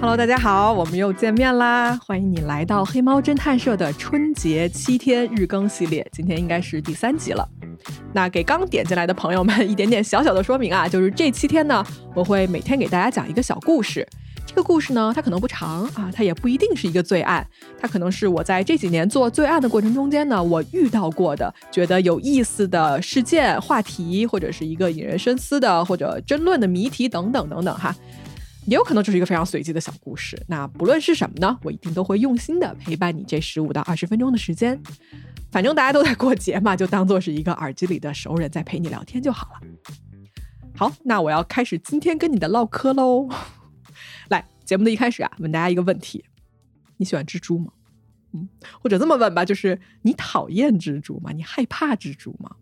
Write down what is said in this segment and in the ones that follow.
Hello，大家好，我们又见面啦！欢迎你来到黑猫侦探社的春节七天日更系列，今天应该是第三集了。那给刚点进来的朋友们一点点小小的说明啊，就是这七天呢，我会每天给大家讲一个小故事。这个故事呢，它可能不长啊，它也不一定是一个罪案，它可能是我在这几年做罪案的过程中间呢，我遇到过的觉得有意思的事件、话题，或者是一个引人深思的或者争论的谜题等等等等哈。也有可能就是一个非常随机的小故事。那不论是什么呢，我一定都会用心的陪伴你这十五到二十分钟的时间。反正大家都在过节嘛，就当做是一个耳机里的熟人在陪你聊天就好了。好，那我要开始今天跟你的唠嗑喽。来，节目的一开始啊，问大家一个问题：你喜欢蜘蛛吗？嗯，或者这么问吧，就是你讨厌蜘蛛吗？你害怕蜘蛛吗？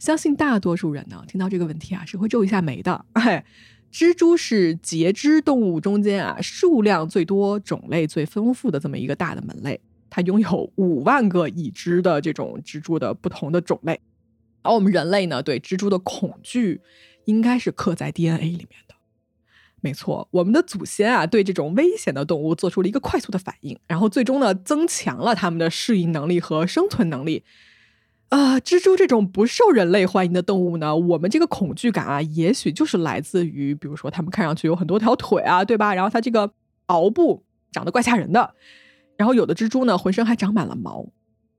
相信大多数人呢，听到这个问题啊，是会皱一下眉的。哎。蜘蛛是节肢动物中间啊数量最多、种类最丰富的这么一个大的门类，它拥有五万个已知的这种蜘蛛的不同的种类。而我们人类呢，对蜘蛛的恐惧应该是刻在 DNA 里面的。没错，我们的祖先啊，对这种危险的动物做出了一个快速的反应，然后最终呢，增强了他们的适应能力和生存能力。啊，蜘蛛这种不受人类欢迎的动物呢，我们这个恐惧感啊，也许就是来自于，比如说它们看上去有很多条腿啊，对吧？然后它这个螯部长得怪吓人的，然后有的蜘蛛呢，浑身还长满了毛。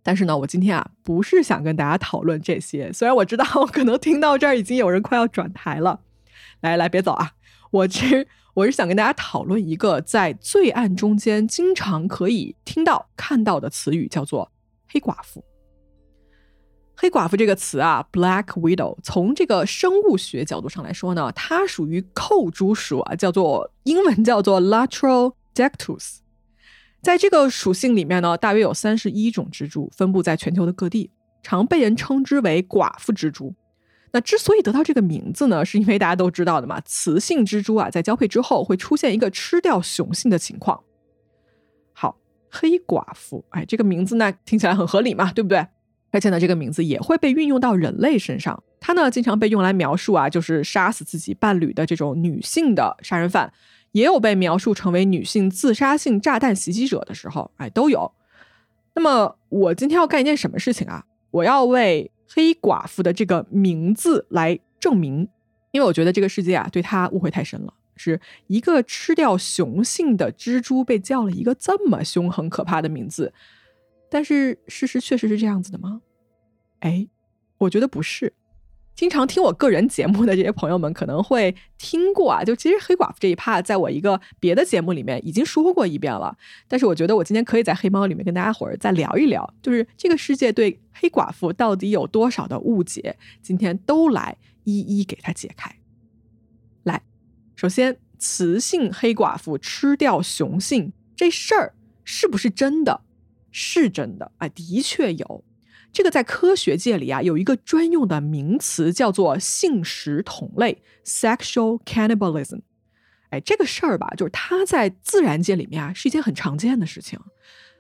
但是呢，我今天啊，不是想跟大家讨论这些。虽然我知道 可能听到这儿已经有人快要转台了，来来，别走啊！我其实我是想跟大家讨论一个在罪案中间经常可以听到看到的词语，叫做黑寡妇。黑寡妇这个词啊，Black Widow，从这个生物学角度上来说呢，它属于寇蛛属啊，叫做英文叫做 Lateral Dectus。在这个属性里面呢，大约有三十一种蜘蛛分布在全球的各地，常被人称之为寡妇蜘蛛。那之所以得到这个名字呢，是因为大家都知道的嘛，雌性蜘蛛啊，在交配之后会出现一个吃掉雄性的情况。好，黑寡妇，哎，这个名字呢听起来很合理嘛，对不对？而且呢，这个名字也会被运用到人类身上。它呢，经常被用来描述啊，就是杀死自己伴侣的这种女性的杀人犯，也有被描述成为女性自杀性炸弹袭击者的时候，哎，都有。那么，我今天要干一件什么事情啊？我要为黑寡妇的这个名字来证明，因为我觉得这个世界啊，对她误会太深了。是一个吃掉雄性的蜘蛛被叫了一个这么凶狠可怕的名字。但是事实确实是这样子的吗？哎，我觉得不是。经常听我个人节目的这些朋友们可能会听过啊，就其实黑寡妇这一趴，在我一个别的节目里面已经说过一遍了。但是我觉得我今天可以在黑猫里面跟大家伙儿再聊一聊，就是这个世界对黑寡妇到底有多少的误解，今天都来一一给它解开。来，首先，雌性黑寡妇吃掉雄性这事儿是不是真的？是真的啊，的确有。这个在科学界里啊，有一个专用的名词叫做性食同类 （sexual cannibalism）。哎，这个事儿吧，就是它在自然界里面啊，是一件很常见的事情。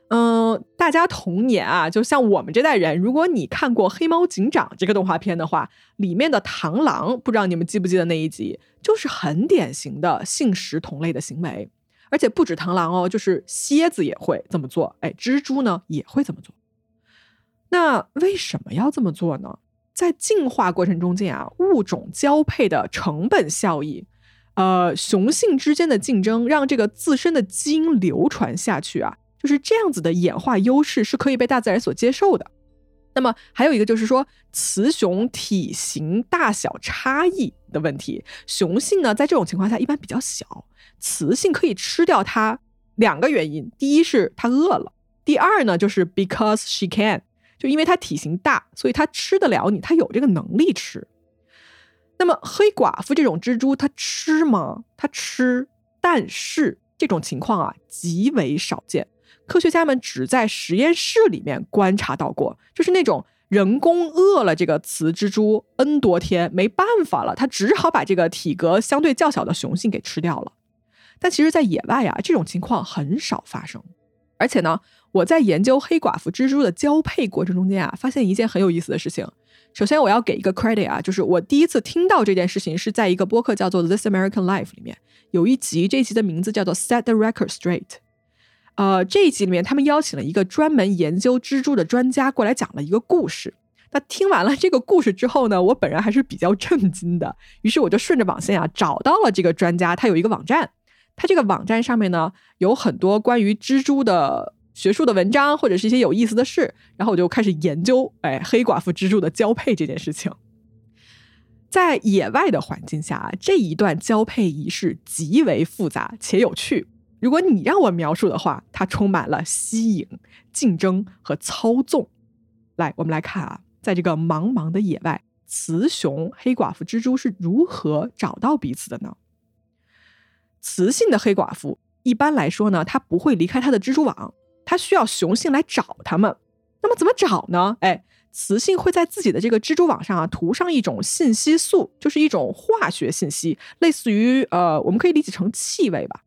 嗯，大家童年啊，就像我们这代人，如果你看过《黑猫警长》这个动画片的话，里面的螳螂，不知道你们记不记得那一集，就是很典型的性食同类的行为。而且不止螳螂哦，就是蝎子也会这么做。哎，蜘蛛呢也会这么做。那为什么要这么做呢？在进化过程中间啊，物种交配的成本效益，呃，雄性之间的竞争，让这个自身的基因流传下去啊，就是这样子的演化优势是可以被大自然所接受的。那么还有一个就是说，雌雄体型大小差异的问题，雄性呢在这种情况下一般比较小。雌性可以吃掉它，两个原因：第一是它饿了；第二呢，就是 because she can，就因为它体型大，所以它吃得了你，它有这个能力吃。那么黑寡妇这种蜘蛛，它吃吗？它吃，但是这种情况啊极为少见。科学家们只在实验室里面观察到过，就是那种人工饿了这个雌蜘蛛 n 多天，没办法了，它只好把这个体格相对较小的雄性给吃掉了。但其实，在野外啊，这种情况很少发生。而且呢，我在研究黑寡妇蜘蛛的交配过程中间啊，发现一件很有意思的事情，首先，我要给一个 credit 啊，就是我第一次听到这件事情是在一个播客叫做《This American Life》里面，有一集，这集的名字叫做《Set the Record Straight》。呃，这一集里面，他们邀请了一个专门研究蜘蛛的专家过来讲了一个故事。那听完了这个故事之后呢，我本人还是比较震惊的。于是我就顺着网线啊，找到了这个专家，他有一个网站，他这个网站上面呢有很多关于蜘蛛的。学术的文章或者是一些有意思的事，然后我就开始研究，哎，黑寡妇蜘蛛的交配这件事情。在野外的环境下，这一段交配仪式极为复杂且有趣。如果你让我描述的话，它充满了吸引、竞争和操纵。来，我们来看啊，在这个茫茫的野外，雌雄黑寡妇蜘蛛是如何找到彼此的呢？雌性的黑寡妇一般来说呢，它不会离开它的蜘蛛网。它需要雄性来找它们，那么怎么找呢？哎，雌性会在自己的这个蜘蛛网上啊涂上一种信息素，就是一种化学信息，类似于呃，我们可以理解成气味吧。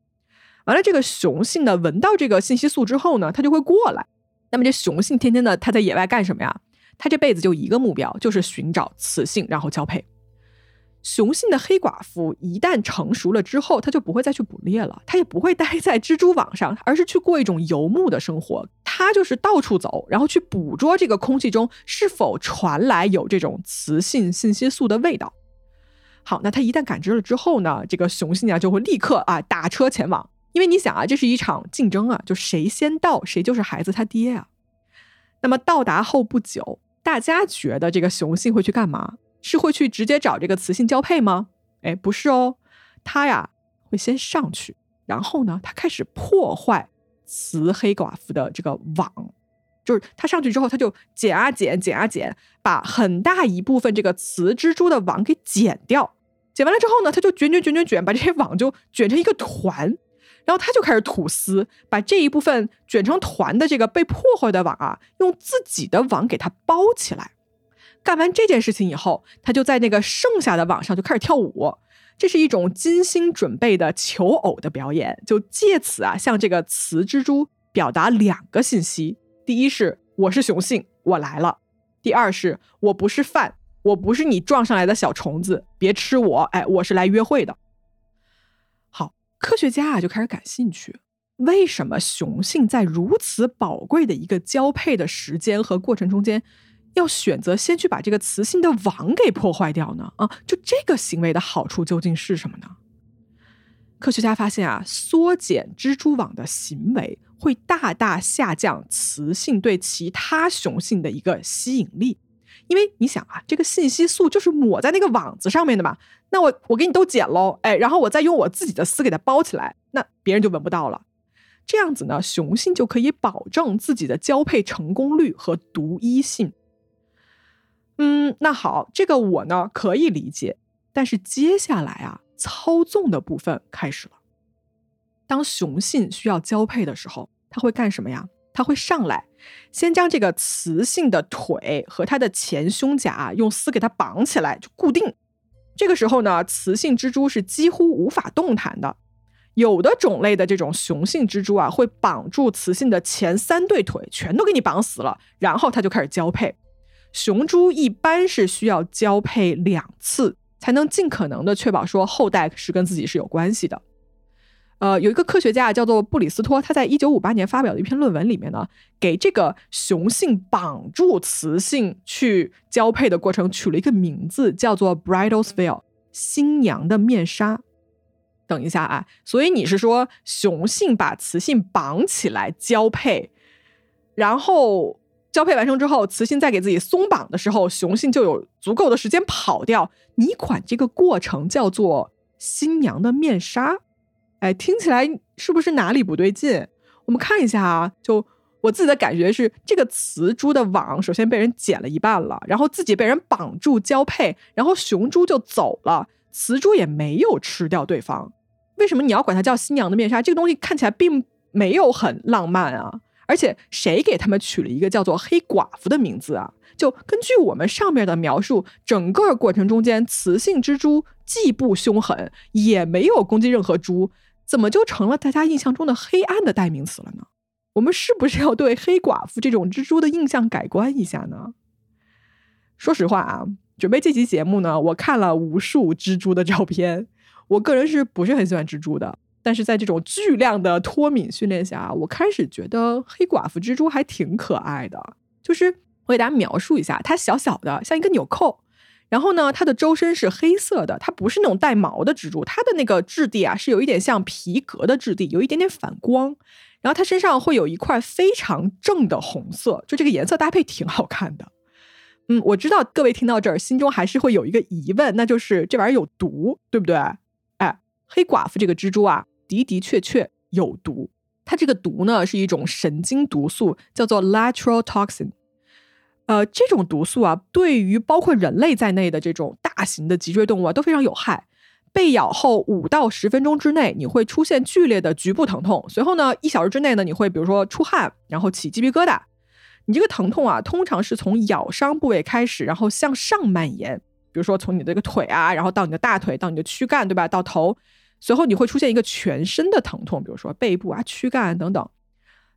完了，这个雄性呢闻到这个信息素之后呢，它就会过来。那么这雄性天天的他在野外干什么呀？他这辈子就一个目标，就是寻找雌性，然后交配。雄性的黑寡妇一旦成熟了之后，它就不会再去捕猎了，它也不会待在蜘蛛网上，而是去过一种游牧的生活。它就是到处走，然后去捕捉这个空气中是否传来有这种雌性信息素的味道。好，那它一旦感知了之后呢，这个雄性啊就会立刻啊打车前往，因为你想啊，这是一场竞争啊，就谁先到谁就是孩子他爹啊。那么到达后不久，大家觉得这个雄性会去干嘛？是会去直接找这个雌性交配吗？哎，不是哦，他呀会先上去，然后呢，他开始破坏雌黑寡妇的这个网，就是他上去之后，他就剪啊剪，剪啊剪，把很大一部分这个雌蜘蛛的网给剪掉。剪完了之后呢，他就卷卷卷卷卷，把这些网就卷成一个团，然后他就开始吐丝，把这一部分卷成团的这个被破坏的网啊，用自己的网给它包起来。干完这件事情以后，他就在那个剩下的网上就开始跳舞，这是一种精心准备的求偶的表演，就借此啊向这个雌蜘蛛表达两个信息：第一是我是雄性，我来了；第二是我不是饭，我不是你撞上来的小虫子，别吃我，哎，我是来约会的。科学家啊就开始感兴趣，为什么雄性在如此宝贵的一个交配的时间和过程中间？要选择先去把这个雌性的网给破坏掉呢？啊，就这个行为的好处究竟是什么呢？科学家发现啊，缩减蜘蛛网的行为会大大下降雌性对其他雄性的一个吸引力。因为你想啊，这个信息素就是抹在那个网子上面的嘛，那我我给你都剪喽，哎，然后我再用我自己的丝给它包起来，那别人就闻不到了。这样子呢，雄性就可以保证自己的交配成功率和独一性。嗯，那好，这个我呢可以理解，但是接下来啊，操纵的部分开始了。当雄性需要交配的时候，他会干什么呀？它会上来，先将这个雌性的腿和它的前胸甲用丝给它绑起来，就固定。这个时候呢，雌性蜘蛛是几乎无法动弹的。有的种类的这种雄性蜘蛛啊，会绑住雌性的前三对腿，全都给你绑死了，然后它就开始交配。雄蛛一般是需要交配两次，才能尽可能的确保说后代是跟自己是有关系的。呃，有一个科学家叫做布里斯托，他在一九五八年发表的一篇论文里面呢，给这个雄性绑住雌性去交配的过程取了一个名字，叫做 Bridal's Veil，新娘的面纱。等一下啊，所以你是说雄性把雌性绑起来交配，然后？交配完成之后，雌性再给自己松绑的时候，雄性就有足够的时间跑掉。你管这个过程叫做新娘的面纱？哎，听起来是不是哪里不对劲？我们看一下啊，就我自己的感觉是，这个雌猪的网首先被人剪了一半了，然后自己被人绑住交配，然后雄猪就走了，雌猪也没有吃掉对方。为什么你要管它叫新娘的面纱？这个东西看起来并没有很浪漫啊。而且谁给他们取了一个叫做“黑寡妇”的名字啊？就根据我们上面的描述，整个过程中间，雌性蜘蛛既不凶狠，也没有攻击任何猪，怎么就成了大家印象中的黑暗的代名词了呢？我们是不是要对黑寡妇这种蜘蛛的印象改观一下呢？说实话啊，准备这期节目呢，我看了无数蜘蛛的照片。我个人是不是很喜欢蜘蛛的？但是在这种巨量的脱敏训练下，我开始觉得黑寡妇蜘蛛还挺可爱的。就是我给大家描述一下，它小小的，像一个纽扣。然后呢，它的周身是黑色的，它不是那种带毛的蜘蛛，它的那个质地啊是有一点像皮革的质地，有一点点反光。然后它身上会有一块非常正的红色，就这个颜色搭配挺好看的。嗯，我知道各位听到这儿心中还是会有一个疑问，那就是这玩意儿有毒，对不对？哎，黑寡妇这个蜘蛛啊，的的确确有毒。它这个毒呢是一种神经毒素，叫做 lateral toxin。呃，这种毒素啊，对于包括人类在内的这种大型的脊椎动物啊，都非常有害。被咬后五到十分钟之内，你会出现剧烈的局部疼痛，随后呢，一小时之内呢，你会比如说出汗，然后起鸡皮疙瘩。你这个疼痛啊，通常是从咬伤部位开始，然后向上蔓延，比如说从你的这个腿啊，然后到你的大腿，到你的躯干，对吧？到头，随后你会出现一个全身的疼痛，比如说背部啊、躯干等等。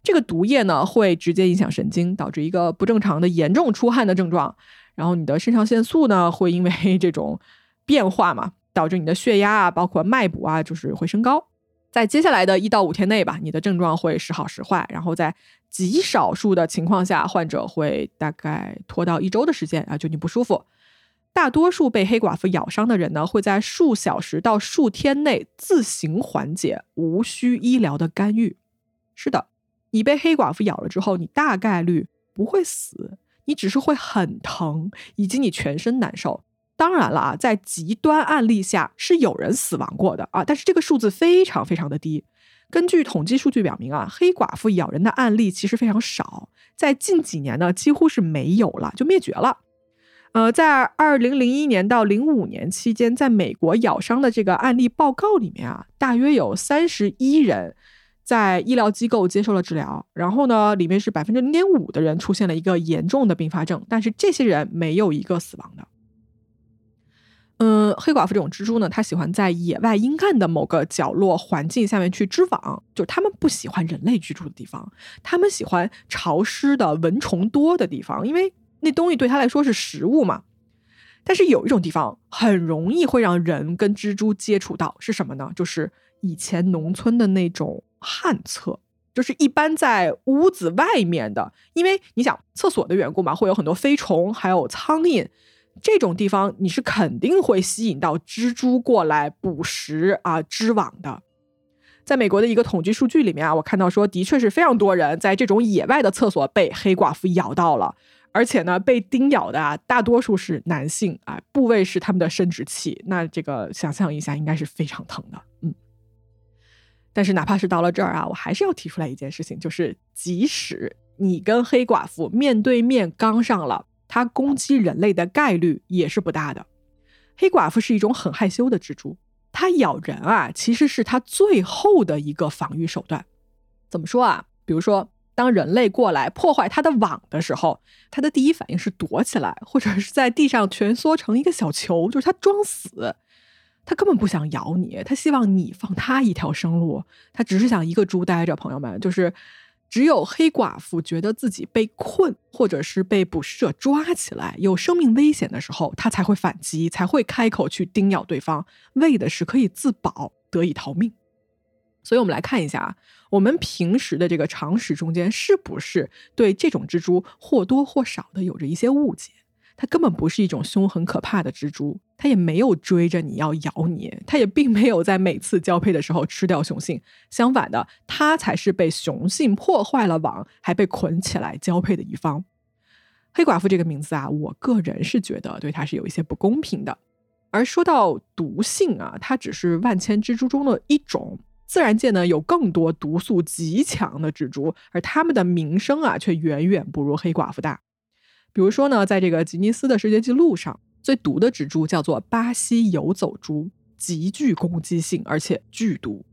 这个毒液呢，会直接影响神经，导致一个不正常的严重出汗的症状。然后你的肾上腺素呢，会因为 这种变化嘛，导致你的血压啊，包括脉搏啊，就是会升高。在接下来的一到五天内吧，你的症状会时好时坏。然后在极少数的情况下，患者会大概拖到一周的时间啊，就你不舒服。大多数被黑寡妇咬伤的人呢，会在数小时到数天内自行缓解，无需医疗的干预。是的。你被黑寡妇咬了之后，你大概率不会死，你只是会很疼，以及你全身难受。当然了啊，在极端案例下是有人死亡过的啊，但是这个数字非常非常的低。根据统计数据表明啊，黑寡妇咬人的案例其实非常少，在近几年呢几乎是没有了，就灭绝了。呃，在二零零一年到零五年期间，在美国咬伤的这个案例报告里面啊，大约有三十一人。在医疗机构接受了治疗，然后呢，里面是百分之零点五的人出现了一个严重的并发症，但是这些人没有一个死亡的。嗯，黑寡妇这种蜘蛛呢，它喜欢在野外阴暗的某个角落环境下面去织网，就是它们不喜欢人类居住的地方，它们喜欢潮湿的、蚊虫多的地方，因为那东西对它来说是食物嘛。但是有一种地方很容易会让人跟蜘蛛接触到，是什么呢？就是以前农村的那种。旱厕就是一般在屋子外面的，因为你想厕所的缘故嘛，会有很多飞虫，还有苍蝇，这种地方你是肯定会吸引到蜘蛛过来捕食啊织网的。在美国的一个统计数据里面啊，我看到说，的确是非常多人在这种野外的厕所被黑寡妇咬到了，而且呢，被叮咬的啊，大多数是男性啊，部位是他们的生殖器，那这个想象一下，应该是非常疼的，嗯。但是哪怕是到了这儿啊，我还是要提出来一件事情，就是即使你跟黑寡妇面对面刚上了，它攻击人类的概率也是不大的。黑寡妇是一种很害羞的蜘蛛，它咬人啊，其实是它最后的一个防御手段。怎么说啊？比如说，当人类过来破坏它的网的时候，它的第一反应是躲起来，或者是在地上蜷缩成一个小球，就是它装死。他根本不想咬你，他希望你放他一条生路。他只是想一个猪待着。朋友们，就是只有黑寡妇觉得自己被困，或者是被捕食者抓起来，有生命危险的时候，他才会反击，才会开口去叮咬对方，为的是可以自保，得以逃命。所以，我们来看一下啊，我们平时的这个常识中间，是不是对这种蜘蛛或多或少的有着一些误解？它根本不是一种凶狠可怕的蜘蛛，它也没有追着你要咬你，它也并没有在每次交配的时候吃掉雄性。相反的，它才是被雄性破坏了网，还被捆起来交配的一方。黑寡妇这个名字啊，我个人是觉得对它是有一些不公平的。而说到毒性啊，它只是万千蜘蛛中的一种，自然界呢有更多毒素极强的蜘蛛，而它们的名声啊却远远不如黑寡妇大。比如说呢，在这个吉尼斯的世界纪录上，最毒的蜘蛛叫做巴西游走蛛，极具攻击性，而且剧毒。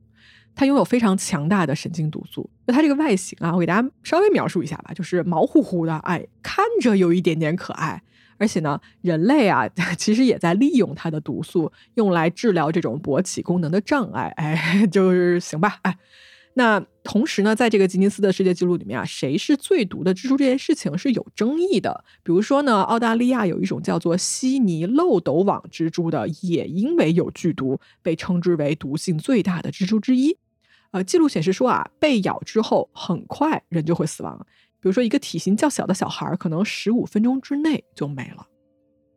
它拥有非常强大的神经毒素。那它这个外形啊，我给大家稍微描述一下吧，就是毛乎乎的，哎，看着有一点点可爱。而且呢，人类啊，其实也在利用它的毒素，用来治疗这种勃起功能的障碍。哎，就是行吧，哎。那同时呢，在这个吉尼斯的世界纪录里面啊，谁是最毒的蜘蛛这件事情是有争议的。比如说呢，澳大利亚有一种叫做悉尼漏斗网蜘蛛的，也因为有剧毒，被称之为毒性最大的蜘蛛之一。呃，记录显示说啊，被咬之后很快人就会死亡。比如说，一个体型较小的小孩，可能十五分钟之内就没了。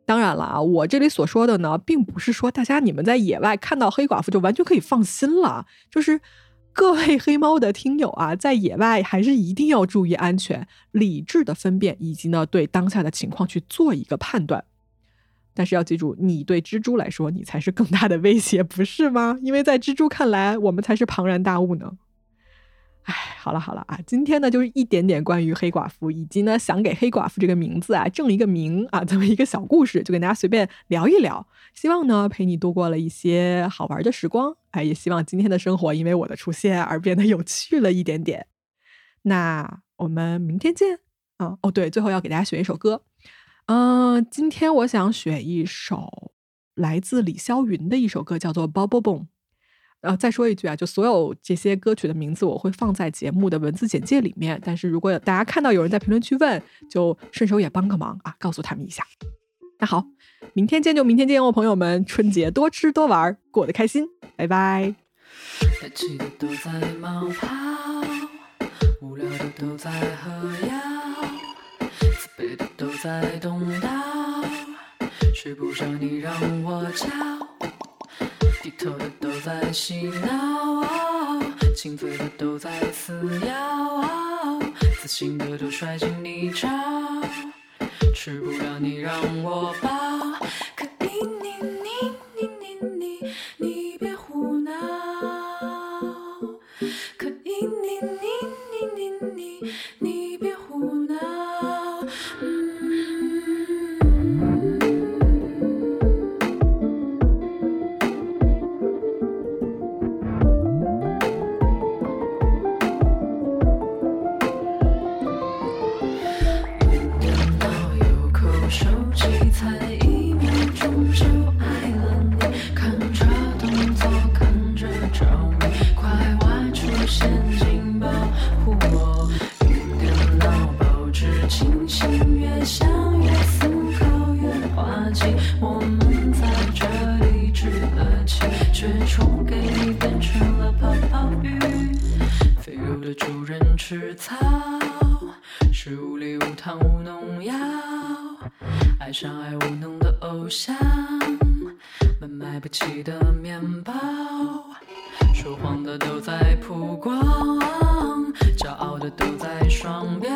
当然了啊，我这里所说的呢，并不是说大家你们在野外看到黑寡妇就完全可以放心了。就是各位黑猫的听友啊，在野外还是一定要注意安全，理智的分辨，以及呢对当下的情况去做一个判断。但是要记住，你对蜘蛛来说，你才是更大的威胁，不是吗？因为在蜘蛛看来，我们才是庞然大物呢。好了好了啊，今天呢就是一点点关于黑寡妇，以及呢想给黑寡妇这个名字啊正一个名啊，这么一个小故事，就跟大家随便聊一聊，希望呢陪你度过了一些好玩的时光。哎，也希望今天的生活因为我的出现而变得有趣了一点点。那我们明天见啊！哦对，最后要给大家选一首歌，嗯，今天我想选一首来自李霄云的一首歌，叫做《Bubble Boom》。呃，再说一句啊，就所有这些歌曲的名字我会放在节目的文字简介里面。但是如果大家看到有人在评论区问，就顺手也帮个忙啊，告诉他们一下。那好，明天见就明天见哦，朋友们，春节多吃多玩，过得开心，拜拜。低头的都在洗脑，青涩的都在撕咬，自信的都摔进泥沼，吃不了你让我饱，草，是无力无糖无农药，爱上爱无能的偶像，们买不起的面包，说谎的都在曝光，骄傲的都在双标，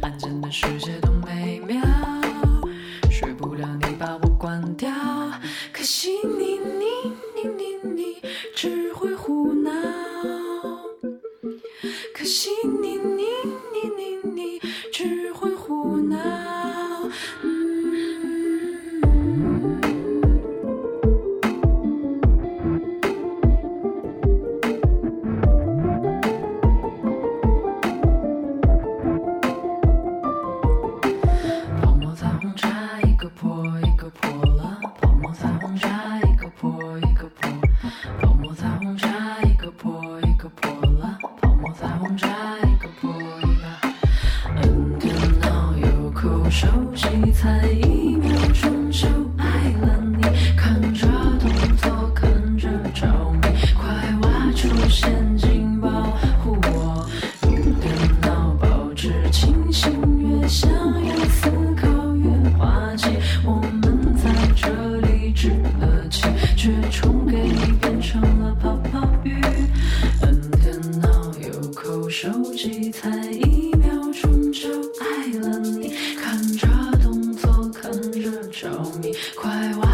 安静的世界多美妙，睡不了你把我关掉，可惜 Angel. 着迷，快忘。